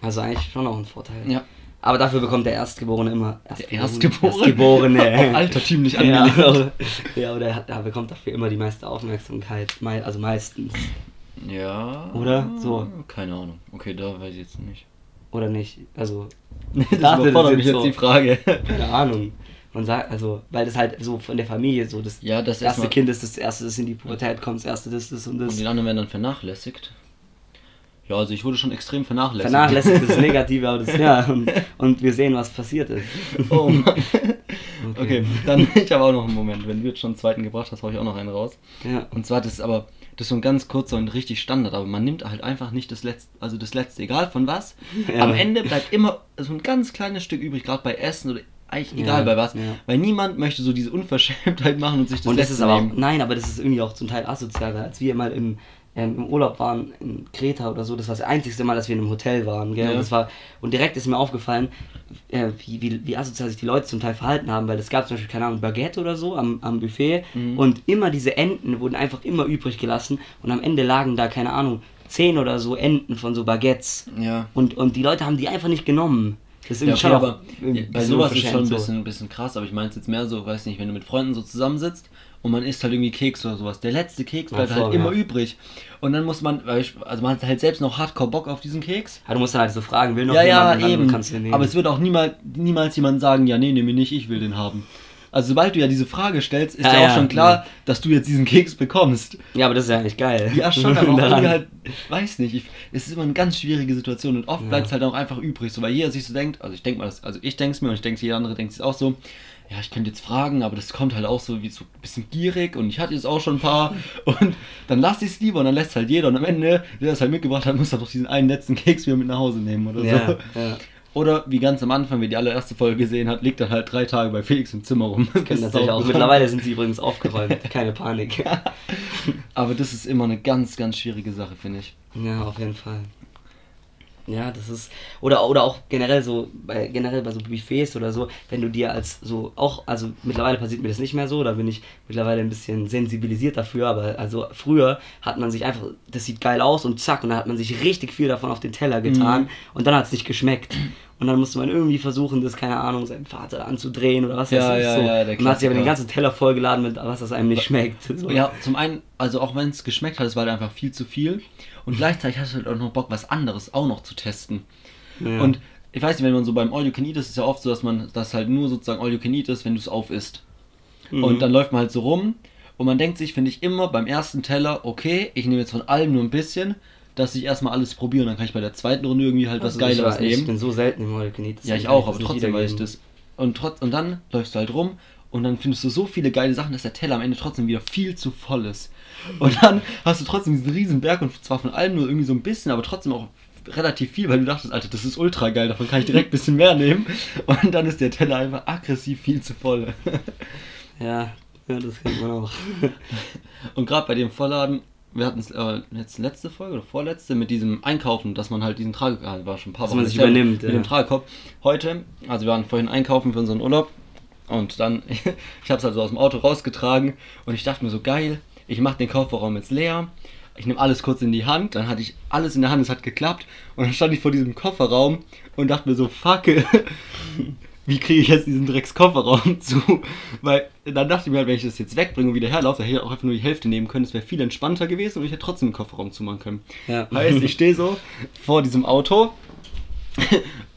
Also eigentlich schon auch ein Vorteil. Ja. Aber dafür bekommt der Erstgeborene immer. Der Erstgeborene? Erstgeborene. Auf altertümlich ja, angelegt. aber, ja, aber der, hat, der bekommt dafür immer die meiste Aufmerksamkeit. Also meistens. Ja. Oder? So. Keine Ahnung. Okay, da weiß ich jetzt nicht. Oder nicht? Also, Das überfordert ist mich jetzt so. die Frage. keine Ahnung. Man sagt, also, weil das halt so von der Familie so, das Ja, das erste Kind ist das erste, das in die Pubertät kommt, das erste das, das und Und das. die anderen werden dann vernachlässigt. Ja, also ich wurde schon extrem vernachlässigt. Vernachlässigt das Negative, aber das, ja, und, wir sehen, was passiert ist. Oh Mann. Okay. Okay, dann ich habe auch noch einen Moment. Wenn du jetzt schon einen zweiten gebracht hast, hau ich auch noch einen raus. Ja. Und zwar, das ist aber, das ist so ein ganz kurzer und richtig Standard, aber man nimmt halt einfach nicht das letzte, also das letzte, egal von was. Ja. Am Ende bleibt immer so ein ganz kleines Stück übrig, gerade bei Essen oder eigentlich egal Ja, bei was. ja. Weil niemand möchte so diese Unverschämtheit machen und sich das und das ist aber auch, nein, aber das ist irgendwie auch zum Teil asozial, weil als wir mal im, ähm, im Urlaub waren in Kreta oder so, das war das einzigste Mal, dass wir in einem Hotel waren, gell? Ja. Und, das war, und direkt ist mir aufgefallen, äh, wie, wie, wie asozial sich die Leute zum Teil verhalten haben, weil es gab zum Beispiel, keine Ahnung, Baguette oder so am, am Buffet Mhm. und immer diese Enten wurden einfach immer übrig gelassen und am Ende lagen da, keine Ahnung, zehn oder so Enten von so Baguettes. Ja. Und, und die Leute haben die einfach nicht genommen. Das ist Ja, okay, aber ja, bei bisschen sowas ist schon ein unverschämt so. bisschen, ein bisschen krass, aber ich meine es jetzt mehr so, weiß nicht, wenn du mit Freunden so zusammensitzt und man isst halt irgendwie Keks oder sowas. Der letzte Keks bleibt halt immer ja. übrig. Und dann muss man, also man hat halt selbst noch hardcore Bock auf diesen Keks. Ja, du musst dann halt so fragen, will noch ja, ja, jemand? Dann eben. Kannst du nehmen. Aber es wird auch niemals, niemals jemand sagen, ja, nee, nehme ihn nicht, ich will den haben. Also sobald du ja diese Frage stellst, ist Ja, ja, auch schon klar, ja. dass du jetzt diesen Keks bekommst. ja, aber das ist ja eigentlich geil. Ja, schon, aber auch halt, weiß nicht, ich, es ist immer eine ganz schwierige Situation und oft Ja. bleibt es halt auch einfach übrig, so weil jeder sich so denkt, also ich denke mal, das, also ich denke es mir und ich denke, jeder andere denkt es auch so, ja, ich könnte jetzt fragen, aber das kommt halt auch so wie so ein bisschen gierig und ich hatte jetzt auch schon ein paar und dann lasse ich es lieber und dann lässt halt jeder und am Ende, der das halt mitgebracht hat, muss er doch diesen einen letzten Keks wieder mit nach Hause nehmen oder so. ja. Oder wie ganz am Anfang, wie die allererste Folge gesehen hat, liegt dann halt drei Tage bei Felix im Zimmer rum. Das Können ist natürlich auch. auch Mittlerweile sind sie übrigens aufgeräumt. Keine Panik. Aber das ist immer eine ganz, ganz schwierige Sache, finde ich. Ja, auf jeden Fall. Ja, das ist. Oder, oder auch generell so, bei, generell bei so Buffets oder so, wenn du dir als so auch, also mittlerweile passiert mir das nicht mehr so, da bin ich mittlerweile ein bisschen sensibilisiert dafür, aber also früher hat man sich einfach, das sieht geil aus und zack, und dann hat man sich richtig viel davon auf den Teller getan Mhm. und dann hat es nicht geschmeckt. Und dann musste man irgendwie versuchen, das, keine Ahnung, seinem Vater anzudrehen oder was Ja, weiß ich. ja, so. ja, der man hat sich aber den ganzen Teller vollgeladen mit was, das einem nicht schmeckt. So. Ja, zum einen, also auch wenn es geschmeckt hat, es war halt einfach viel zu viel. Und gleichzeitig hast du halt auch noch Bock, was anderes auch noch zu testen. Ja. Und ich weiß nicht, wenn man so beim All You Can Eat ist, ist es ja oft so, dass man das halt nur sozusagen All You Can Eat ist, wenn du es auf isst. Mhm. Und dann läuft man halt so rum und man denkt sich, finde ich, immer beim ersten Teller, okay, ich nehme jetzt von allem nur ein bisschen, dass ich erstmal alles probiere und dann kann ich bei der zweiten Runde irgendwie halt was Also ich Geileres war- Ich nehmen. bin so selten im das Ja, ich auch, aber trotzdem weiß ich das. Und, trotz, und dann läufst du halt rum und dann findest du so viele geile Sachen, dass der Teller am Ende trotzdem wieder viel zu voll ist. Und dann hast du trotzdem diesen riesen Berg und zwar von allem nur irgendwie so ein bisschen, aber trotzdem auch relativ viel, weil du dachtest, Alter, das ist ultra geil, davon kann ich direkt ein bisschen mehr nehmen. Und dann ist der Teller einfach aggressiv viel zu voll. Ja, ja, das kennt man auch. Und gerade bei dem Vollladen, wir hatten es äh, jetzt letzte Folge oder vorletzte mit diesem Einkaufen, dass man halt diesen Trage, ah, war schon ein paar Dass man sich übernimmt, mit ja. dem Tragekorb. Heute, also wir waren vorhin einkaufen für unseren Urlaub und dann, ich habe es also aus dem Auto rausgetragen und ich dachte mir so geil, ich mache den Kofferraum jetzt leer. Ich nehme alles kurz in die Hand, dann hatte ich alles in der Hand, es hat geklappt und dann stand ich vor diesem Kofferraum und dachte mir so, fuck, wie kriege ich jetzt diesen Dreckskofferraum zu? Weil dann dachte ich mir halt, wenn ich das jetzt wegbringe und wieder herlaufe, dann hätte ich auch einfach nur die Hälfte nehmen können. Das wäre viel entspannter gewesen und ich hätte trotzdem den Kofferraum zumachen können. Ja. Heißt, ich stehe so vor diesem Auto,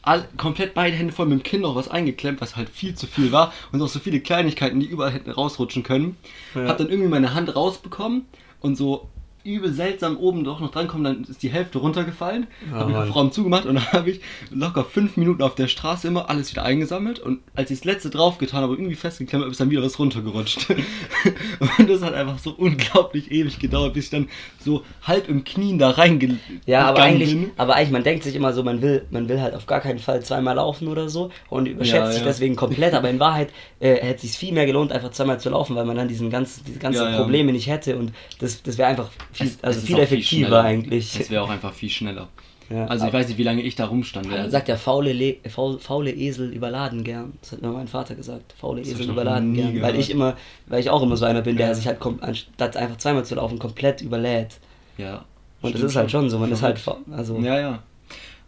all, komplett beide Hände voll mit dem Kinn noch was eingeklemmt, was halt viel zu viel war und auch so viele Kleinigkeiten, die überall hätten rausrutschen können. Ja. Hab dann irgendwie meine Hand rausbekommen und so übel seltsam oben doch noch drankommen, dann ist die Hälfte runtergefallen, Oh, habe den Mann. Kofferraum zugemacht und dann habe ich locker fünf Minuten auf der Straße immer alles wieder eingesammelt und als ich das letzte draufgetan habe, irgendwie festgeklemmt, habe, ist dann wieder was runtergerutscht. und das hat einfach so unglaublich ewig gedauert, bis ich dann so halb im Knien da reingegangen Ja, aber eigentlich, bin. aber eigentlich, man denkt sich immer so, man will, man will halt auf gar keinen Fall zweimal laufen oder so und überschätzt Ja, sich ja. deswegen komplett. Aber in Wahrheit äh, hätte es sich viel mehr gelohnt, einfach zweimal zu laufen, weil man dann diesen ganzen, diese ganzen Ja, ja. Probleme nicht hätte und das, das wäre einfach viel, Es- also es viel effektiver schneller. eigentlich. Es wäre auch einfach viel schneller. Ja, Also ich weiß nicht, wie lange ich da rumstand. Man Also, sagt ja, faule, Le faul, faule Esel überladen gern. Das hat mir mein Vater gesagt. Faule Das Esel überladen nie gern. Weil gehört. ich immer, weil ich auch immer so einer bin, der Ja. sich halt anstatt einfach zweimal zu laufen, komplett überlädt. ja. Und das ist halt schon so, man ist halt, also, Ja, ja.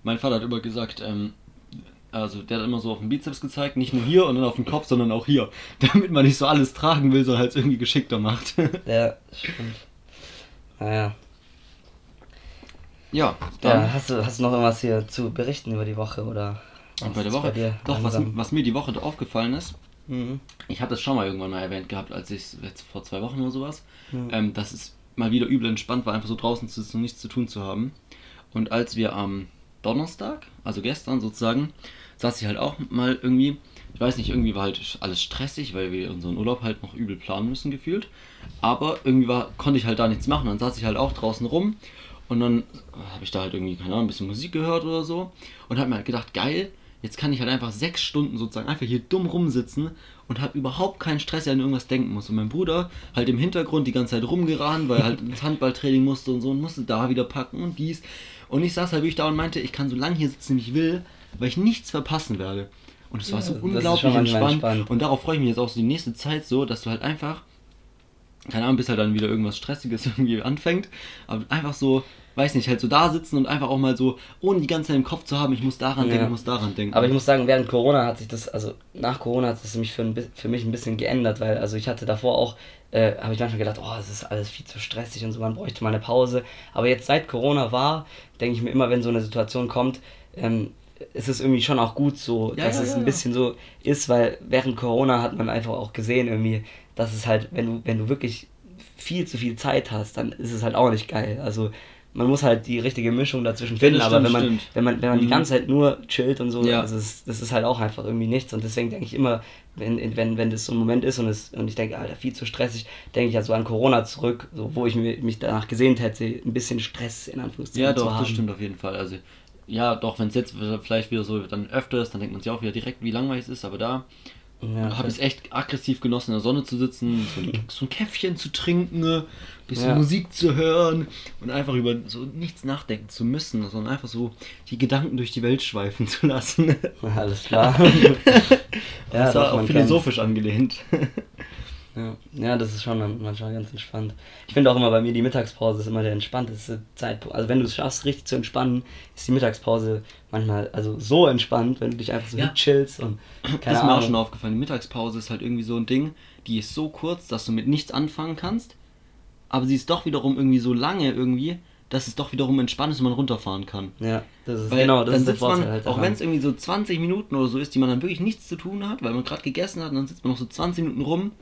Mein Vater hat immer gesagt, ähm, also der hat immer so auf den Bizeps gezeigt, nicht nur hier und dann auf den Kopf, sondern auch hier. Damit man nicht so alles tragen will, sondern halt es irgendwie geschickter macht. ja, stimmt. Naja. ja, dann Ja, hast du, hast du noch irgendwas hier zu berichten über die Woche oder? bei der Woche. Doch, was, was mir die Woche aufgefallen ist, Mhm. ich habe das schon mal irgendwann mal erwähnt gehabt, als ich jetzt vor zwei Wochen oder sowas, Mhm. ähm, dass es mal wieder übel entspannt war, einfach so draußen zu sitzen und nichts zu tun zu haben. Und als wir am Donnerstag, also gestern sozusagen, saß ich halt auch mal irgendwie, weiß nicht, irgendwie war halt alles stressig, weil wir unseren Urlaub halt noch übel planen müssen gefühlt. Aber irgendwie war, konnte ich halt da nichts machen. Dann saß ich halt auch draußen rum und dann habe ich da halt irgendwie, keine Ahnung, ein bisschen Musik gehört oder so und habe mir halt gedacht, geil, jetzt kann ich halt einfach sechs Stunden sozusagen einfach hier dumm rumsitzen und habe überhaupt keinen Stress, der an irgendwas denken muss. Und mein Bruder halt im Hintergrund die ganze Zeit rumgerannt, weil er halt ins Handballtraining musste und so und musste da wieder packen und dies. Und ich saß halt wirklich da und meinte, ich kann so lange hier sitzen, wie ich will, weil ich nichts verpassen werde. Und es war so unglaublich entspannt. entspannt. Und darauf freue ich mich jetzt auch so die nächste Zeit so, dass du halt einfach, keine Ahnung, bis halt dann wieder irgendwas Stressiges irgendwie anfängt, aber einfach so, weiß nicht, halt so da sitzen und einfach auch mal so, ohne die ganze Zeit im Kopf zu haben, ich muss daran Ja. denken, ich muss daran denken. Aber ich muss sagen, während Corona hat sich das, also nach Corona hat es mich für, ein, für mich ein bisschen geändert, weil also ich hatte davor auch, äh, habe ich manchmal gedacht, oh, es ist alles viel zu stressig und so, man bräuchte mal eine Pause. Aber jetzt seit Corona war, denke ich mir immer, wenn so eine Situation kommt, ähm, ist es irgendwie schon auch gut so, Ja, dass ja, es ja, ein bisschen so ist, weil während Corona hat man einfach auch gesehen irgendwie, dass es halt, wenn du, wenn du wirklich viel zu viel Zeit hast, dann ist es halt auch nicht geil. Also man muss halt die richtige Mischung dazwischen finden, das aber stimmt, wenn man, stimmt. wenn man, wenn man die Mhm. ganze Zeit nur chillt und so, Ja. also es, das ist halt auch einfach irgendwie nichts. Und deswegen denke ich immer, wenn, wenn, wenn das so ein Moment ist und, es, und ich denke, Alter, viel zu stressig, denke ich ja so an Corona zurück, so, wo ich mich danach gesehnt hätte, ein bisschen Stress in Anführungszeichen ja, zu doch, haben. das stimmt auf jeden Fall. Also, ja, doch, wenn es jetzt vielleicht wieder so dann öfter ist, dann denkt man sich auch wieder direkt, wie langweilig es ist, aber da Ja, habe ich es echt aggressiv genossen, in der Sonne zu sitzen, so ein, so ein Käffchen zu trinken, ein bisschen Ja. Musik zu hören und einfach über so nichts nachdenken zu müssen, sondern einfach so die Gedanken durch die Welt schweifen zu lassen. alles klar. ja, das war auch philosophisch angelehnt. Ja, ja, das ist schon man- manchmal ganz entspannt. Ich finde auch immer bei mir die Mittagspause ist immer der entspannteste Zeitpunkt. Also wenn du es schaffst, richtig zu entspannen, ist die Mittagspause manchmal also so entspannt, wenn du dich einfach so Ja. chillst und keine das ist mir auch schon aufgefallen. Die Mittagspause ist halt irgendwie so ein Ding, die ist so kurz, dass du mit nichts anfangen kannst, aber sie ist doch wiederum irgendwie so lange irgendwie, dass es doch wiederum entspannt ist und man runterfahren kann. Ja, das ist Weil genau, das dann ist der sitzt man, halt. auch wenn es irgendwie so 20 Minuten oder so ist, die man dann wirklich nichts zu tun hat, weil man gerade gegessen hat und dann sitzt man noch so 20 Minuten rum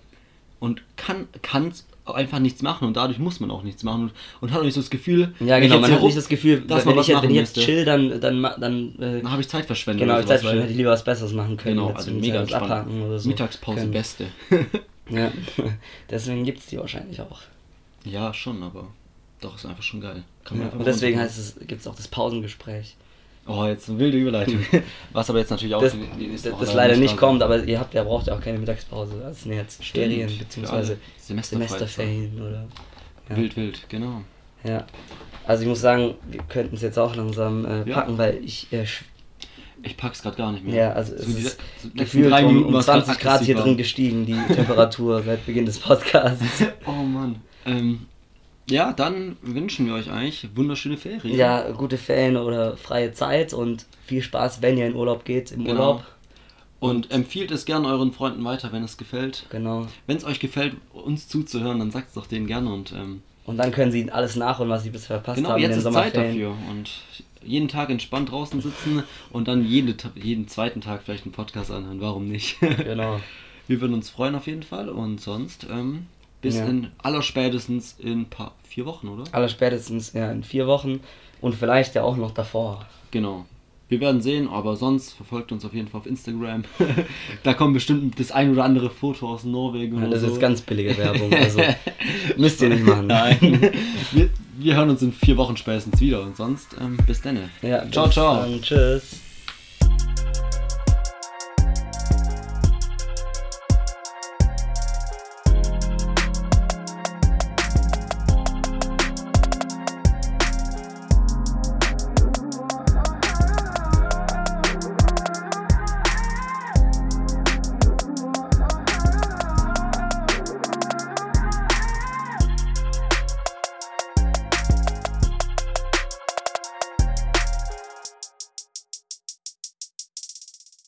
und kann kann's einfach nichts machen und dadurch muss man auch nichts machen und, und hat auch nicht so das Gefühl, ja, genau, man hat nicht das Gefühl, dass wenn man ich, jetzt, wenn machen ich jetzt chill, dann, dann, dann äh, dann habe ich Zeit verschwendet. genau, Zeit, weil- hätte ich lieber was Besseres machen können. Genau, also mega entspannt. so. Mittagspause können. beste. Ja, deswegen gibt es die wahrscheinlich auch. ja, schon, aber doch ist einfach schon geil. Kann man Ja, und deswegen runter- heißt es, gibt es auch das Pausengespräch. Oh, jetzt eine wilde Überleitung. Was aber jetzt natürlich auch das, die- die nächste das, das leider nicht kommt, aber ihr habt ja braucht ja auch keine Mittagspause. Das sind jetzt Stimmt, Ferien. Semesterfrei. Semesterferien oder ja. Wild, wild, genau. ja. Also ich muss sagen, wir könnten es jetzt auch langsam äh, Ja. packen, weil ich äh, Ich pack's gerade gar nicht mehr. ja also es die- ist so gefühlt um, Minuten um war's grad 20 Grad hier aggressiver. drin gestiegen die Temperatur seit Beginn des Podcasts. Oh Mann. Ähm, ja, dann wünschen wir euch eigentlich wunderschöne Ferien. Ja, gute Ferien oder freie Zeit und viel Spaß, wenn ihr in Urlaub geht, im Genau. Urlaub. Und empfiehlt es gerne euren Freunden weiter, wenn es gefällt. Genau. Wenn es euch gefällt, uns zuzuhören, dann sagt es doch denen gerne. Und ähm, Und dann können sie alles nachholen, was sie bisher verpasst genau, haben in jetzt den ist Zeit dafür. Und jeden Tag entspannt draußen sitzen und dann jede, jeden zweiten Tag vielleicht einen Podcast anhören. Warum nicht? Genau. wir würden uns freuen auf jeden Fall. Und sonst, ähm, bis Ja. in allerspätestens in paar, vier Wochen, oder? Allerspätestens ja, in vier Wochen und vielleicht ja auch noch davor. Genau. Wir werden sehen, aber sonst verfolgt uns auf jeden Fall auf Instagram. da kommt bestimmt das ein oder andere Foto aus Norwegen Ja, das so. ist jetzt ganz billige Werbung, also müsst ihr nicht machen. Nein. wir, wir hören uns in vier Wochen spätestens wieder und sonst ähm, bis dann. Ja, ciao, ciao. dann. Tschüss.